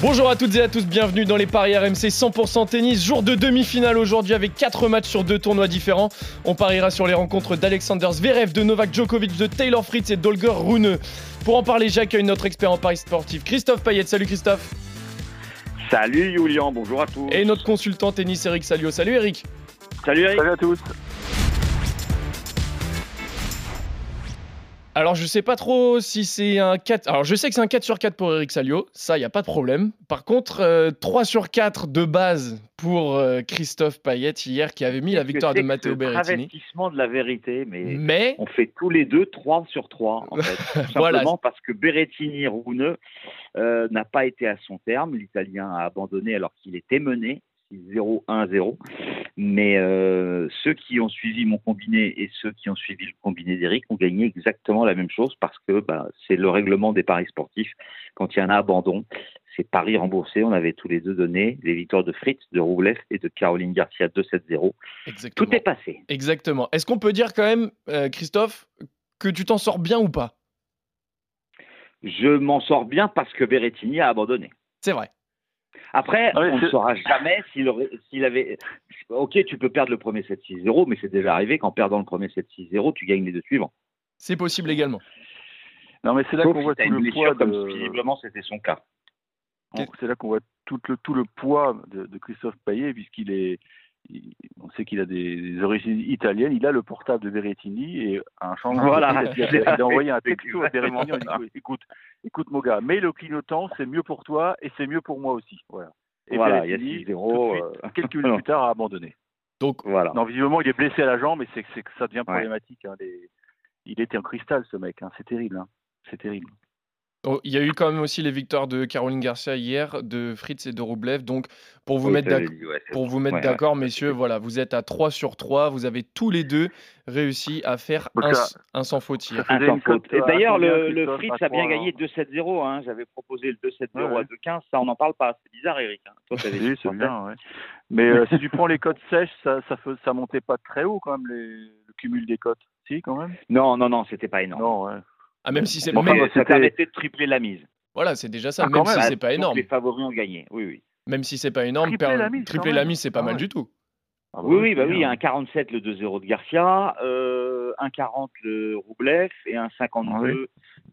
Bonjour à toutes et à tous, bienvenue dans les paris RMC 100% tennis. Jour de demi-finale aujourd'hui avec 4 matchs sur 2 tournois différents. On pariera sur les rencontres d'Alexander Zverev, de Novak Djokovic, de Taylor Fritz et d'Olger Rune. Pour en parler, j'accueille notre expert en paris sportif, Christophe Payet. Salut Christophe. Salut Julian, bonjour à tous. Et notre consultant tennis Eric Salio. Salut Eric. Salut Eric. Salut à tous. Alors je sais pas trop si c'est un 4. Alors je sais que c'est un 4 sur 4 pour Eric Salio, ça y a pas de problème. Par contre, euh, 3 sur 4 de base pour euh, Christophe Payet hier qui avait mis la victoire de Matteo Berrettini. investissement de la vérité, mais, Mais on fait tous les deux 3 sur 3 en fait. Tout Voilà. Simplement parce que Berrettini Rune euh, n'a pas été à son terme. L'Italien a abandonné alors qu'il était mené. 6-0, 1-0. Mais euh, ceux qui ont suivi mon combiné et ceux qui ont suivi le combiné d'Eric ont gagné exactement la même chose parce que bah, c'est le règlement des paris sportifs. Quand il y a un abandon, c'est paris remboursé. On avait tous les deux donné les victoires de Fritz, de Roublev et de Caroline Garcia 2-7-0. exactement. Tout est passé. Exactement. Est-ce qu'on peut dire quand même, euh, Christophe, que tu t'en sors bien ou pas? Je m'en sors bien parce que Berrettini a abandonné. C'est vrai. Après, on ne saura jamais s'il aurait- s'il avait. Ok, tu peux perdre le premier 7-6-0, mais c'est déjà arrivé qu'en perdant le premier 7-6-0, tu gagnes les deux suivants. C'est possible également. Non, mais c'est là qu'on voit tout une le poids comme de... visiblement c'était son cas. C'est là qu'on voit tout le, tout le poids de, de Christophe Payet, puisqu'il est. on sait qu'il a des, des origines italiennes. Il a le portable de Berrettini et un changement. Voilà. il, a, il a envoyé un texto à Berrettini en disant écoute, écoute, mon gars, mets le clignotant, c'est mieux pour toi et c'est mieux pour moi aussi. Voilà. Et Voilà, il y a Berrettini, 6-0. tout de suite, euh, quelques minutes plus tard, a abandonné. Donc, Voilà. Non, visiblement, il est blessé à la jambe et c'est que ça devient Ouais. problématique. hein, les- Il était en cristal, ce mec. hein, C'est terrible. hein. C'est terrible. Oh, il y a eu quand même aussi les victoires de Caroline Garcia hier, de Fritz et de Roublev. Donc, pour vous Oui, mettre d'accord. dit, ouais, c'est Pour bon. vous mettre Ouais, d'accord, ouais. messieurs, voilà, vous êtes à 3 sur 3. Vous avez tous les deux réussi à faire un, ça- un sans faute hier. D'ailleurs, le, Fritz a bien gagné 2-7-0. Hein. J'avais proposé le 2-7-0 Ouais, ouais. à 2-15. Ça, on n'en parle pas. C'est bizarre, Eric. hein. Toi, Oui, c'est bien, ouais. Mais euh, si tu prends les cotes sèches, ça, ça, fait- ça montait pas très haut quand même, les, le cumul des cotes. Si, quand même? Non, non, non, c'était pas énorme. Non, ouais. Ah, même si c'est Bon, même- ça permettait de tripler la mise. Voilà, c'est déjà ça. Ah, même si même. c'est pas énorme. Les favoris ont gagné. Oui, oui. Même si c'est pas énorme, Tripler per- la mise, tripler la mise, c'est pas Ah mal ouais. du tout. Ah bah Oui, oui, bah oui, bien. un 47 le 2-0 de Garcia, euh, un 40 le Roublev et un 52 Ah oui.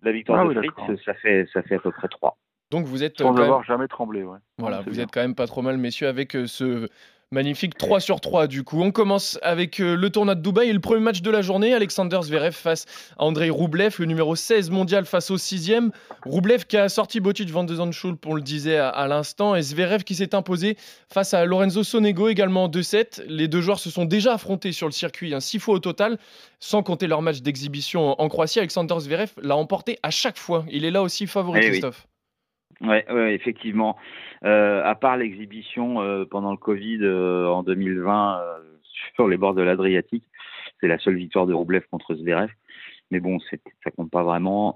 la victoire Ah de oui, Fritz. Ça fait, ça fait à peu près 3. Donc, vous êtes, euh, Sans quand même- avoir jamais tremblé, ouais. Voilà, vous bien. êtes quand même pas trop mal, messieurs, avec euh, ce magnifique 3 sur 3 du coup. On commence avec euh, le tournoi de Dubaï et le premier match de la journée, Alexander Zverev face à Andrei Roublev, le numéro 16 mondial face au 6e. Roublev qui a sorti Botic van de Zandschulp, on le disait à, à l'instant, et Zverev qui s'est imposé face à Lorenzo Sonego également en 2-7. Les deux joueurs se sont déjà affrontés sur le circuit, 6 fois au total, sans compter leur match d'exhibition en, Croatie. Alexander Zverev l'a emporté à chaque fois. Il est là aussi favori, Eh oui. Ouais, ouais, effectivement. Euh, à part l'exhibition euh, pendant le Covid euh, en 2020 euh, sur les bords de l'Adriatique, c'est la seule victoire de Roublev contre Zverev. Mais bon, ça compte pas vraiment.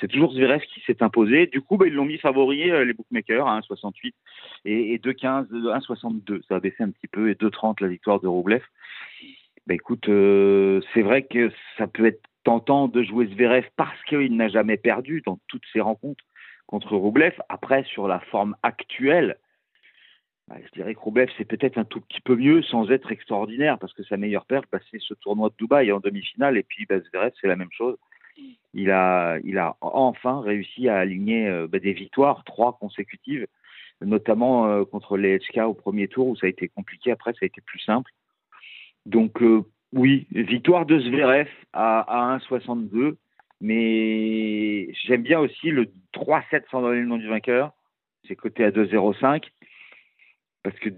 C'est toujours Zverev qui s'est imposé. Du coup, bah, ils l'ont mis favori, les bookmakers, à 1,68 et, et 2,15, 1,62. Ça a baissé un petit peu et 2,30 la victoire de Roublev. Bah, écoute, c'est vrai que ça peut être tentant de jouer Zverev parce qu'il n'a jamais perdu dans toutes ses rencontres contre Roublev. Après, sur la forme actuelle, bah, je dirais que Roublev, c'est peut-être un tout petit peu mieux sans être extraordinaire, parce que sa meilleure perte, bah, c'est ce tournoi de Dubaï en demi-finale, et puis bah, Zverev, c'est la même chose. Il a, il a enfin réussi à aligner euh, bah, des victoires, trois consécutives, notamment euh, contre les HK au premier tour, où ça a été compliqué, après ça a été plus simple. Donc euh, oui, victoire de Zverev à, à 1,62, mais j'aime bien aussi le 3-7 sans donner le nom du vainqueur. C'est coté à 2,05 parce que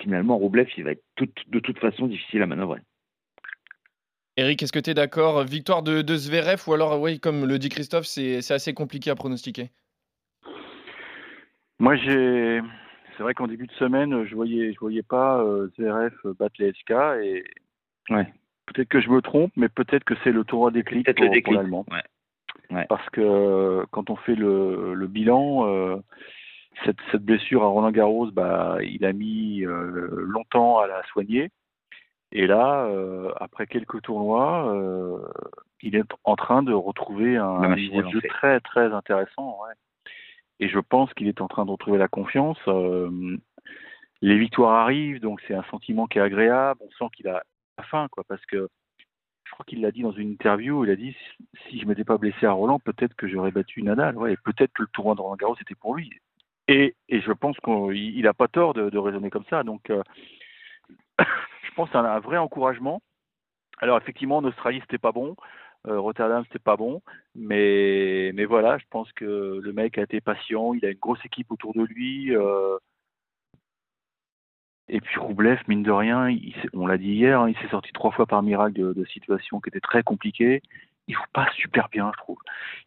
finalement Roublev il va être tout- de toute façon difficile à manœuvrer. Eric, est-ce que tu es d'accord? Victoire de, de Zverev ou alors, oui, comme le dit Christophe, c'est c'est assez compliqué à pronostiquer? Moi, j'ai. C'est vrai qu'en début de semaine, je voyais, je voyais pas euh, ZRF battre les SK et Ouais. Peut-être que je me trompe, mais peut-être que c'est le tournoi déclic pour, le déclic. pour l'Allemand. Ouais. Ouais. Parce que euh, quand on fait le, le bilan, euh, cette, cette blessure à Roland Garros, bah, il a mis euh, longtemps à la soigner. Et là, euh, après quelques tournois, euh, il est en train de retrouver un niveau de jeu très très intéressant. ouais. Et je pense qu'il est en train de retrouver la confiance. Euh, les victoires arrivent, donc c'est un sentiment qui est agréable. On sent qu'il a faim, quoi, parce que je crois qu'il l'a dit dans une interview. Il a dit si- je m'étais pas blessé à Roland, peut-être que j'aurais battu Nadal. Ouais, et peut-être que le tournoi de Roland Garros c'était pour lui. Et, je pense qu'il n'a pas tort de, raisonner comme ça. Donc, euh, je pense c'est un, un vrai encouragement. Alors effectivement, en Australie, c'était pas bon. Euh, Rotterdam, c'était pas bon. Mais, mais voilà, je pense que le mec a été patient. Il a une grosse équipe autour de lui. euh, et puis Roublev, mine de rien, il on l'a dit hier, hein, il s'est sorti trois fois par miracle de, de situations qui étaient très compliquées. Il joue pas super bien, je trouve.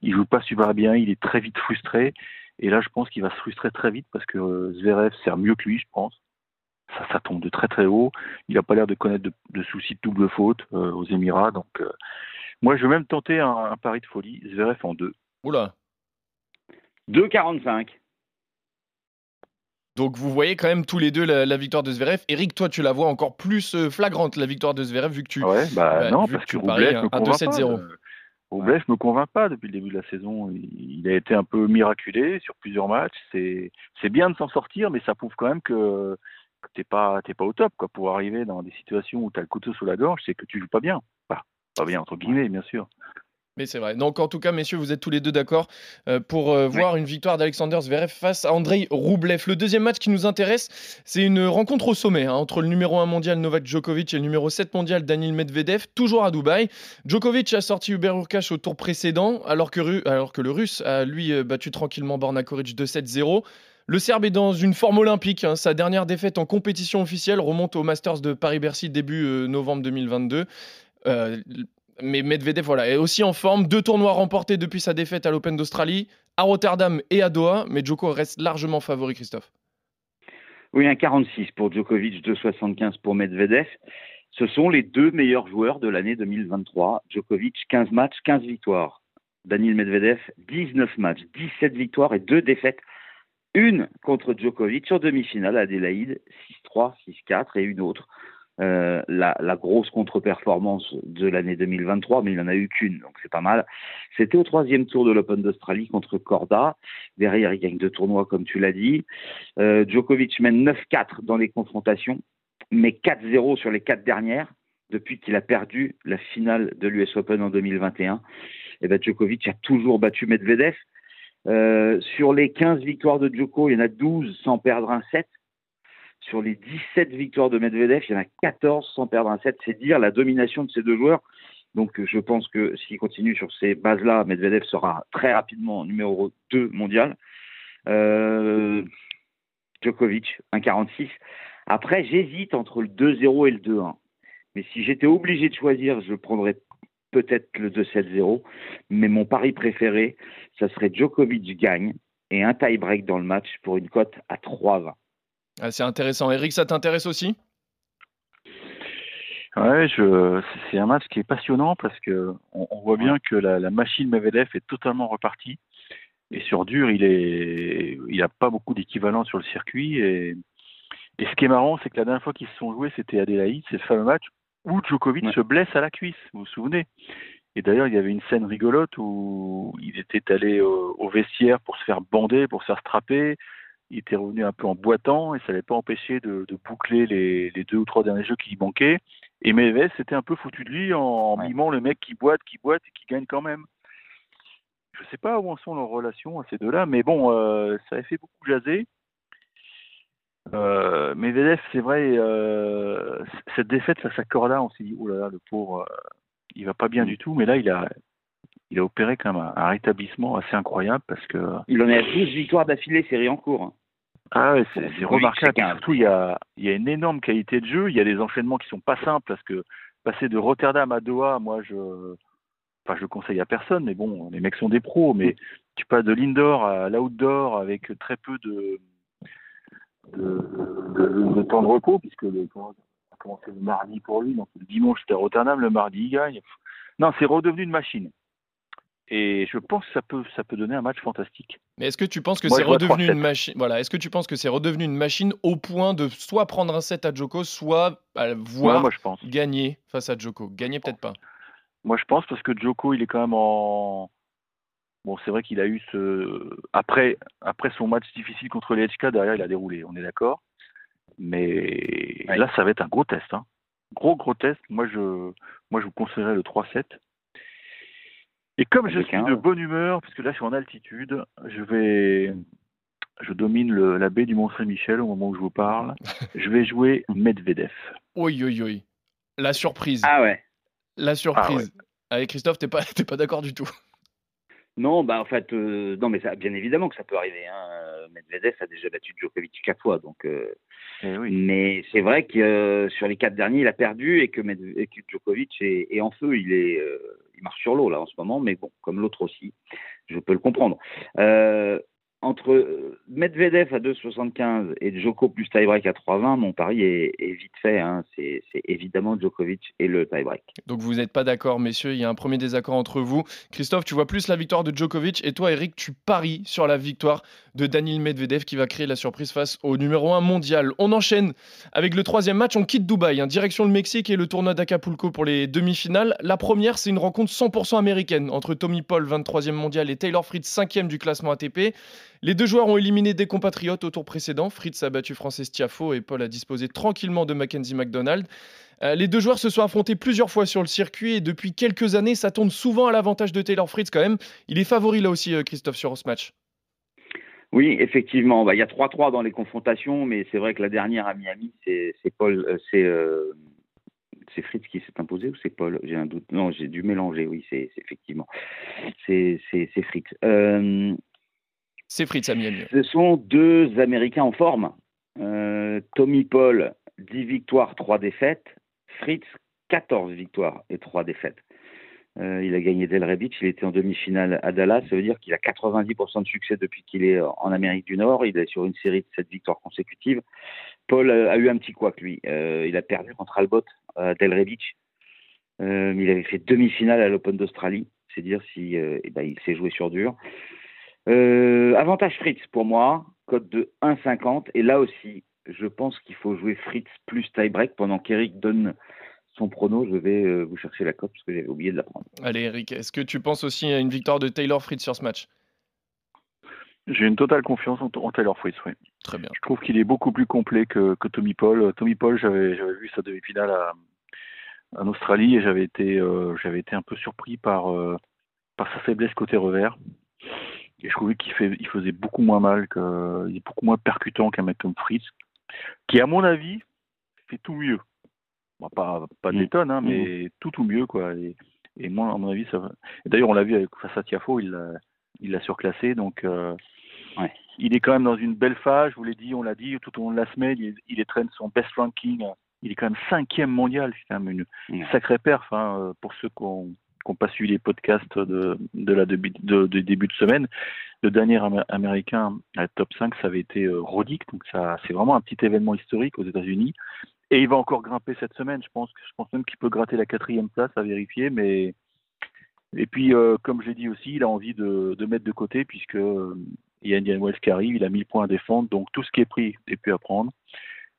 Il joue pas super bien, il est très vite frustré. Et là, je pense qu'il va se frustrer très vite parce que euh, Zverev sert mieux que lui, je pense. Ça, ça tombe de très très haut. Il n'a pas l'air de connaître de, de soucis de double faute euh, aux Émirats. Donc, euh, moi, je vais même tenter un, un pari de folie. Zverev en deux. Oula. 2,45. Donc vous voyez quand même tous les deux la, la victoire de Zverev. Eric, toi tu la vois encore plus euh, flagrante la victoire de Zverev vu que tu. Ouais, bah, bah, non, vu parce que que Roublev me convainc 2-7-0. pas. Euh, Roublev me convainc pas depuis le début de la saison. Il, il a été un peu miraculé sur plusieurs matchs. C'est c'est bien de s'en sortir, mais ça prouve quand même que, t'es pas t'es pas au top quoi. Pour arriver dans des situations où tu as le couteau sous la gorge, c'est que tu joues pas bien. Enfin, pas bien entre guillemets, bien sûr. Mais c'est vrai. Donc en tout cas, messieurs, vous êtes tous les deux d'accord euh, pour euh, voir une victoire d'Alexander Zverev face à Andrei Roublev. Le deuxième match qui nous intéresse, c'est une rencontre au sommet hein, entre le numéro 1 mondial Novak Djokovic et le numéro 7 mondial Daniil Medvedev, toujours à Dubaï. Djokovic a sorti Hubert Hurkacz au tour précédent, alors que, Ru- alors que le Russe a lui euh, battu tranquillement Borna Koric 2-7-0. Le Serbe est dans une forme olympique. hein. Sa dernière défaite en compétition officielle remonte au Masters de Paris-Bercy début euh, novembre 2022. Euh, mais Medvedev voilà, est aussi en forme. Deux tournois remportés depuis sa défaite à l'Open d'Australie, à Rotterdam et à Doha. Mais Djoko reste largement favori, Christophe. Oui, un 46 pour Djokovic, 2,75 pour Medvedev. Ce sont les deux meilleurs joueurs de l'année 2023. Djokovic, 15 matchs, 15 victoires. Daniil Medvedev, 19 matchs, 17 victoires et deux défaites. Une contre Djokovic en demi-finale à Adélaïde, 6-3, 6-4 et une autre. Euh, la, grosse contre-performance de l'année 2023, mais il n'en a eu qu'une, donc c'est pas mal. C'était au troisième tour de l'Open d'Australie contre Corda. Derrière, il gagne deux tournois, comme tu l'as dit. Euh, Djokovic mène 9-4 dans les confrontations, mais 4-0 sur les quatre dernières depuis qu'il a perdu la finale de l'US Open en 2021. Et ben Djokovic a toujours battu Medvedev. Euh, sur les 15 victoires de Djoko, il y en a 12 sans perdre un set. Sur les 17 victoires de Medvedev, il y en a 14 sans perdre un set. C'est dire la domination de ces deux joueurs. Donc je pense que s'il continue sur ces bases-là, Medvedev sera très rapidement numéro 2 mondial. Euh, Djokovic, 1,46. Après, j'hésite entre le 2-0 et le 2-1. Mais si j'étais obligé de choisir, je prendrais peut-être le 2-7-0. Mais mon pari préféré, ça serait Djokovic gagne et un tie-break dans le match pour une cote à 3-20. Ah, c'est intéressant. Eric, ça t'intéresse aussi? Ouais, je, c'est un match qui est passionnant parce que on, on voit bien que la, la machine Medvedev est totalement repartie. Et sur dur, il est, il a pas beaucoup d'équivalent sur le circuit. Et, et ce qui est marrant, c'est que la dernière fois qu'ils se sont joués, c'était Adélaïde, c'est le fameux match où Djokovic Ouais. se blesse à la cuisse. Vous vous souvenez? Et d'ailleurs, il y avait une scène rigolote où il était allé au, au vestiaire pour se faire bander, pour se faire strapper. Il était revenu un peu en boitant et ça l'avait pas empêché de, de boucler les, les deux ou trois derniers jeux qui lui manquaient. Et Medvedev s'était un peu foutu de lui en, en Ouais. mimant le mec qui boite, qui boite et qui gagne quand même. Je sais pas où en sont leurs relations à ces deux-là, mais bon, euh, ça a fait beaucoup jaser. Euh, Medvedev, c'est vrai, euh, cette défaite face à Corda, on s'est dit, oh là là, le pauvre, euh, il va pas bien Mm. du tout, mais là, il a, il a opéré quand même un, un rétablissement assez incroyable parce que Il en est à 12 victoires d'affilée, série en cours. Ah ouais, c'est remarquable. qu'un- Surtout, il y a, il y a une énorme qualité de jeu. Il y a des enchaînements qui sont pas simples parce que passer de Rotterdam à Doha, moi, je, enfin, je le conseille à personne. Mais bon, les mecs sont des pros. Mais tu passes de l'indoor à l'outdoor avec très peu de, de, de- de temps de repos puisque le, a commencé le mardi pour lui. Donc le dimanche c'était à Rotterdam, le mardi il gagne. Non, c'est redevenu une machine. Et je pense que ça peut, ça peut donner un match fantastique. Mais est-ce que tu penses que c'est redevenu 3-7. une machine Voilà, est-ce que tu penses que c'est redevenu une machine au point de soit prendre un set à Djoko, soit Ouais, voir moi, je pense. gagner face à Djoko Gagner peut-être pas. Moi, je pense parce que Djoko, il est quand même en. Bon, c'est vrai qu'il a eu ce. Après, après son match difficile contre les HK, derrière, il a déroulé, on est d'accord. Mais Ouais. là, ça va être un gros test. Hein. Gros, gros test. Moi, je, moi, je vous conseillerais le 3-7. Et comme je suis de ouais. bonne humeur, puisque là, je suis en altitude, je vais. Je domine le- la baie du Mont-Saint-Michel au moment où je vous parle. Je vais jouer Medvedev. Oui, oui, oui. La surprise. Ah ouais. La surprise. Avec Christophe, t'es pas, t'es pas d'accord du tout. Non, bah en fait, euh, non, mais ça, bien évidemment que ça peut arriver. Hein. Medvedev a déjà battu Djokovic quatre fois, donc. euh, Eh oui. Mais c'est vrai que euh, sur les quatre derniers, il a perdu et que, Med- et que Djokovic est, est en feu. Il est, euh, il marche sur l'eau là en ce moment, mais bon, comme l'autre aussi, je peux le comprendre. Euh, entre euh, Medvedev à 2,75 et Djoko plus tie-break à 3,20, mon pari est, vite fait. Hein. C'est évidemment Djokovic et le tie-break. Donc vous n'êtes pas d'accord, messieurs. Il y a un premier désaccord entre vous. Christophe, tu vois plus la victoire de Djokovic. Et toi, Eric, tu paries sur la victoire de Daniil Medvedev qui va créer la surprise face au numéro 1 mondial. On enchaîne avec le troisième match. On quitte Dubaï, hein, direction le Mexique et le tournoi d'Acapulco pour les demi-finales. La première, c'est une rencontre 100% américaine entre Tommy Paul, 23e mondial, et Taylor Fritz, 5e du classement ATP. Les deux joueurs ont éliminé des compatriotes au tour précédent. Fritz a battu Frances Tiafo et Paul a disposé tranquillement de Mackenzie McDonald. Euh, les deux joueurs se sont affrontés plusieurs fois sur le circuit et depuis quelques années, ça tourne souvent à l'avantage de Taylor Fritz quand même. Il est favori là aussi, euh, Christophe, sur ce match. Oui, effectivement. Bah, il y a 3-3 dans les confrontations, mais c'est vrai que la dernière à Miami, c'est Paul, euh, c'est Fritz qui s'est imposé ou c'est Paul? J'ai un doute. Non, j'ai dû mélanger. Oui, c'est effectivement. C'est Fritz. C'est Fritz à Miami. ce sont deux Américains en forme. Euh, Tommy Paul, 10 victoires, 3 défaites. Fritz, 14 victoires et 3 défaites. Euh, il a gagné Del Beach, il était en demi-finale à Dallas. Ça veut dire qu'il a 90% de succès depuis qu'il est en Amérique du Nord. Il est sur une série de 7 victoires consécutives. Paul a, a eu un petit couac, lui. Euh, il a perdu contre Albot à Del Beach. Euh, il avait fait demi-finale à l'Open d'Australie. C'est dire si euh, eh ben, il s'est joué sur dur. Euh, avantage Fritz pour moi, code de 1,50. Et là aussi, je pense qu'il faut jouer Fritz plus tie-break pendant qu'Eric donne son prono. Je vais euh, vous chercher la cote parce que j'avais oublié de la prendre. Allez, Eric, est-ce que tu penses aussi à une victoire de Taylor Fritz sur ce match? J'ai une totale confiance en, en Taylor Fritz, oui. Très bien. Je trouve qu'il est beaucoup plus complet que, que Tommy Paul. Tommy Paul, j'avais vu sa demi-finale à- en Australie et j'avais été, euh, un peu surpris par, euh, par sa faiblesse côté revers. Et je trouvais qu'il il faisait beaucoup moins mal, que, il est beaucoup moins percutant qu'un mec comme Fritz, qui, à mon avis, fait tout mieux. Bon, pas pas Mm. l'étonne, hein, mais tout tout mieux, quoi. Et, et moi, à mon avis, ça d'ailleurs, on l'a vu avec face à Tiafo, il l'a, il surclassé, donc. euh, Ouais. il est quand même dans une belle phase, je vous l'ai dit, on l'a dit tout au long de la semaine, il, il son best ranking, il est quand même cinquième mondial, c'est quand même une Ouais. sacrée perf hein, pour ceux qui n'ont pas suivi les podcasts de, la début de, début de semaine. Le dernier Amé- américain à top 5, ça avait été euh, donc ça c'est vraiment un petit événement historique aux États-Unis. Et il va encore grimper cette semaine, je pense, je pense même qu'il peut gratter la quatrième place à vérifier, mais et puis, euh, comme j'ai dit aussi, il a envie de, mettre de côté puisque y a Indian Wells qui arrive, il a 1000 points à défendre, donc tout ce qui est pris est plus à prendre.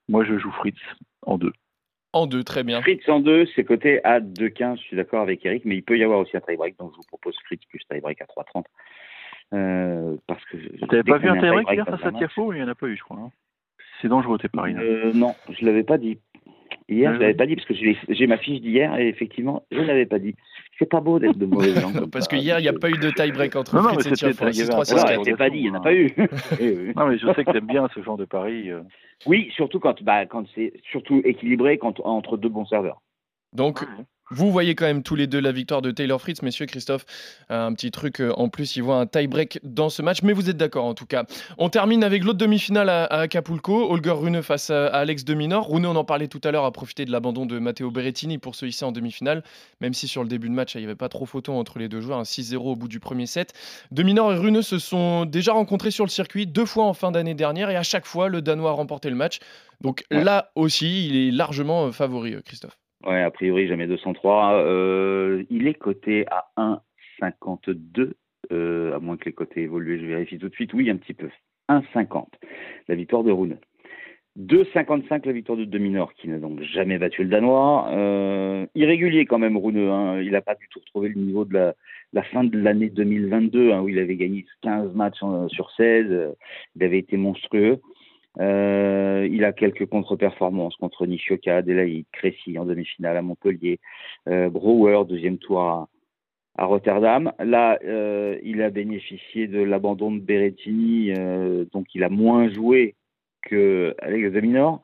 Moi, je joue Fritz en deux. En deux, très bien. Fritz en deux, c'est coté à 2,15. Je suis d'accord avec Eric, mais il peut y avoir aussi un tie-break, donc je vous propose Fritz plus tie-break à 3,30. Euh, parce que Tu n'avais pas vu un tie-break hier face à. Tiafo Il n'y en a pas eu, je crois. hein. C'est dangereux tes paris. là. Euh, non, je l'avais pas dit. Hier, Ouais, je l'avais ouais. pas dit parce que j'ai ma fiche d'hier et effectivement, je l'avais pas dit. C'est pas beau d'être de mauvais gens. comme Parce que hier, il n'y a pas eu de tie-break entre Non, non, Fritz et Tiafoe. il y avait un 6-3, Voilà, Voilà, 6-4. c'est pas dit, il n'y en a pas eu. Eh. Non, mais je sais que t'aimes bien ce genre de paris. euh. Oui, surtout quand, bah, quand c'est surtout équilibré quand, entre deux bons serveurs. Donc, vous voyez quand même tous les deux la victoire de Taylor Fritz, messieurs. Christophe, un petit truc euh, en plus, il voit un tie-break dans ce match, mais vous êtes d'accord en tout cas. On termine avec l'autre demi-finale à, Acapulco, Holger Rune face à, Alex de Minor. Rune, on en parlait tout à l'heure, a profité de l'abandon de Matteo Berrettini pour se hisser en demi-finale, même si sur le début de match, il n'y avait pas trop photo entre les deux joueurs, un 6-0 au bout du premier set. De Minor et Rune se sont déjà rencontrés sur le circuit deux fois en fin d'année dernière, et à chaque fois, le Danois a remporté le match. Donc Ouais. là aussi, il est largement euh, favori, euh, Christophe. Ouais, a priori, jamais 203. Euh, il est coté à 1,52. Euh, à moins que les côtés évoluent, je vérifie tout de suite. Oui, un petit peu. 1,50. La victoire de Rune. 2,55 la victoire de Dominor, qui n'a donc jamais battu le Danois. Euh, irrégulier quand même, Rune. Hein. Il n'a pas du tout retrouvé le niveau de la, fin de l'année 2022, hein, où il avait gagné 15 matchs sur 16. Il avait été monstrueux. Euh, il a quelques contre-performances contre Nishioka, Adelaide, Crécy en demi-finale à Montpellier, euh, Brouwer, deuxième tour à, Rotterdam. Là, euh, il a bénéficié de l'abandon de Berrettini, euh, donc il a moins joué que Alex de Minor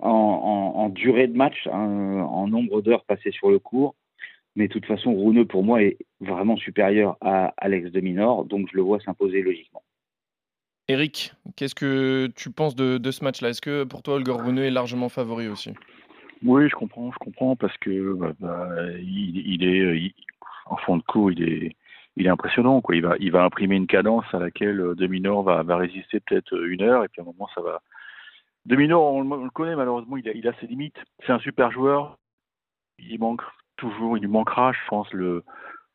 en, en, en, durée de match, hein, en nombre d'heures passées sur le cours. Mais de toute façon, Rouneux, pour moi, est vraiment supérieur à Alex de Minor, donc je le vois s'imposer logiquement. Eric, qu'est-ce que tu penses de, ce match-là? Est-ce que pour toi, Holger Rune est largement favori aussi? Oui, je comprends, je comprends, parce que bah, bah, il, il, est en fond de cours, il est, il est impressionnant. Quoi. Il, va, il va imprimer une cadence à laquelle Deminor va, va résister peut-être une heure, et puis à un moment, ça va. Deminor, on, on le connaît malheureusement, il a, il a ses limites. C'est un super joueur. Il manque toujours, il lui manquera, je pense, le,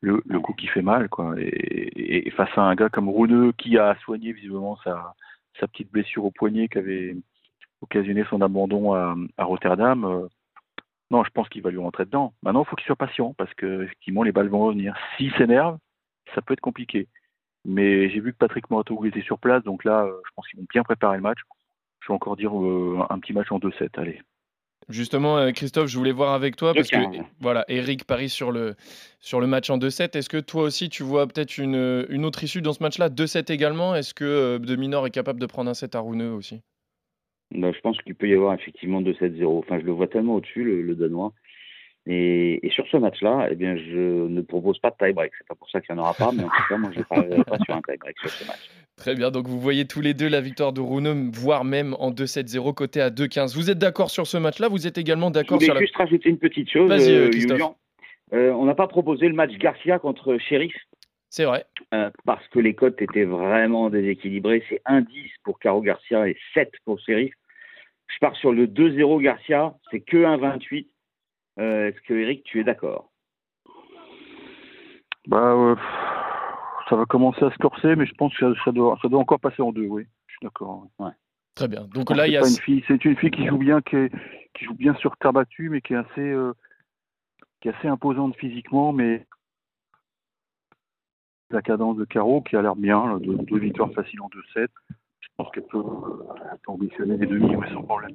le, le, coup qui fait mal, quoi. Et, face à un gars comme Rouneux qui a soigné visiblement sa, petite blessure au poignet qui avait occasionné son abandon à, à Rotterdam, euh, non, je pense qu'il va lui rentrer dedans. Maintenant, il faut qu'il soit patient parce que effectivement, les balles vont revenir. S'il s'énerve, ça peut être compliqué. Mais j'ai vu que Patrick Morato était sur place, donc là, euh, je pense qu'ils vont bien préparer le match. Je vais encore dire euh, un petit match en 2-7, allez. Justement, euh, Christophe, je voulais voir avec toi parce que voilà, Eric parie sur le, sur le match en 2-7. Est-ce que toi aussi, tu vois peut-être une, une autre issue dans ce match-là 2-7 également? Est-ce que euh, De Minor est capable de prendre un 7 à Rouneux aussi? Bah, Je pense qu'il peut y avoir effectivement 2-7-0. Enfin, je le vois tellement au-dessus, le, le, Danois. Et, et, sur ce match-là, eh bien, je ne propose pas de tie-break. C'est pas pour ça qu'il n'y en aura pas, mais en tout cas, moi, je ne parierai pas sur un tie-break sur ce match. Très bien, donc vous voyez tous les deux la victoire de Rouneux, voire même en 2-7-0, côté à 2-15. Vous êtes d'accord sur ce match-là? Vous êtes également d'accord sur la... juste rajouter une petite chose, Vas-y, euh, Christophe. Euh, on n'a pas proposé le match Garcia contre Sheriff. C'est vrai. Euh, parce que les cotes étaient vraiment déséquilibrées. C'est 1-10 pour Caro Garcia et 7 pour Sheriff. Je pars sur le 2-0 Garcia, c'est que 1-28. Euh, Est-ce que Eric, tu es d'accord? Bah, euh, ça va commencer à se corser, mais je pense que ça, ça, doit, ça doit encore passer en deux, oui. Je suis d'accord. Ouais. Très bien. Donc là, il y a. C'est une, fille qui joue bien, qui, est, qui, joue bien sur terre battue, mais qui est assez, euh, qui est assez imposante physiquement, mais la cadence de Caro qui a l'air bien, deux, deux victoires faciles en 2-7 je pense qu'elle peut, peut, ambitionner les demi ouais, sans problème.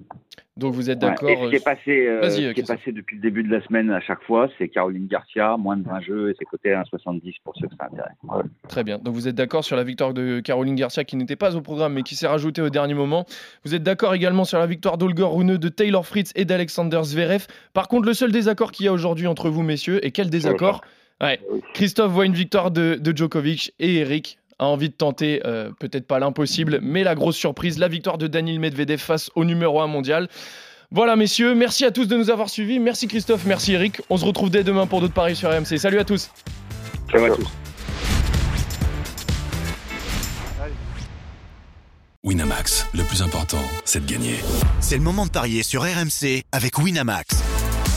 Donc vous êtes d'accord ouais, Ce qui est passé, euh, ce qui est passé depuis le début de la semaine à chaque fois, c'est Caroline Garcia, moins de 20 jeux et c'est coté à 1,70 pour ceux que ça intéresse. Ouais. Très bien. Donc vous êtes d'accord sur la victoire de Caroline Garcia qui n'était pas au programme mais qui s'est rajoutée au dernier moment. Vous êtes d'accord également sur la victoire d'Olga Rune, de Taylor Fritz et d'Alexander Zverev. Par contre, le seul désaccord qu'il y a aujourd'hui entre vous, messieurs, et quel désaccord? Ouais. Christophe voit une victoire de, de Djokovic et Eric a envie de tenter euh, peut-être pas l'impossible, mais la grosse surprise, la victoire de Daniil Medvedev face au numéro 1 mondial. Voilà messieurs, merci à tous de nous avoir suivis. Merci Christophe, merci Eric. On se retrouve dès demain pour d'autres paris sur RMC. Salut à tous. Salut à tous. Winamax, le plus important, c'est de gagner. C'est le moment de parier sur RMC avec Winamax.